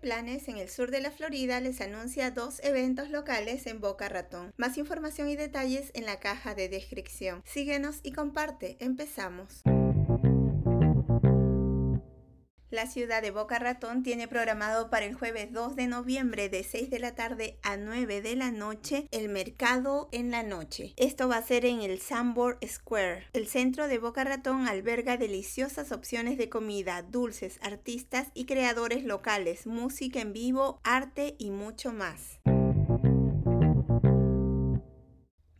Planes en el sur de la Florida les anuncia dos eventos locales en Boca Ratón. Más información y detalles en la caja de descripción. Síguenos y comparte. Empezamos. La ciudad de Boca Ratón tiene programado para el jueves 2 de noviembre de 6 de la tarde a 9 de la noche el mercado en la noche. Esto va a ser en el Sambor Square. El centro de Boca Ratón alberga deliciosas opciones de comida, dulces, artistas y creadores locales, música en vivo, arte y mucho más.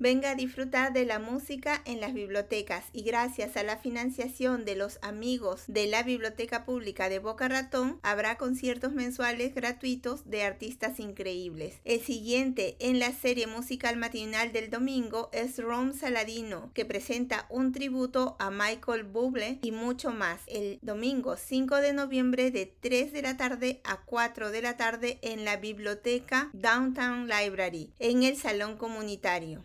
Venga a disfrutar de la música en las bibliotecas y gracias a la financiación de los amigos de la Biblioteca Pública de Boca Ratón habrá conciertos mensuales gratuitos de artistas increíbles. El siguiente en la serie musical matinal del domingo es Rom Saladino que presenta un tributo a Michael Bublé y mucho más el domingo 5 de noviembre de 3 de la tarde a 4 de la tarde en la biblioteca Downtown Library en el salón comunitario.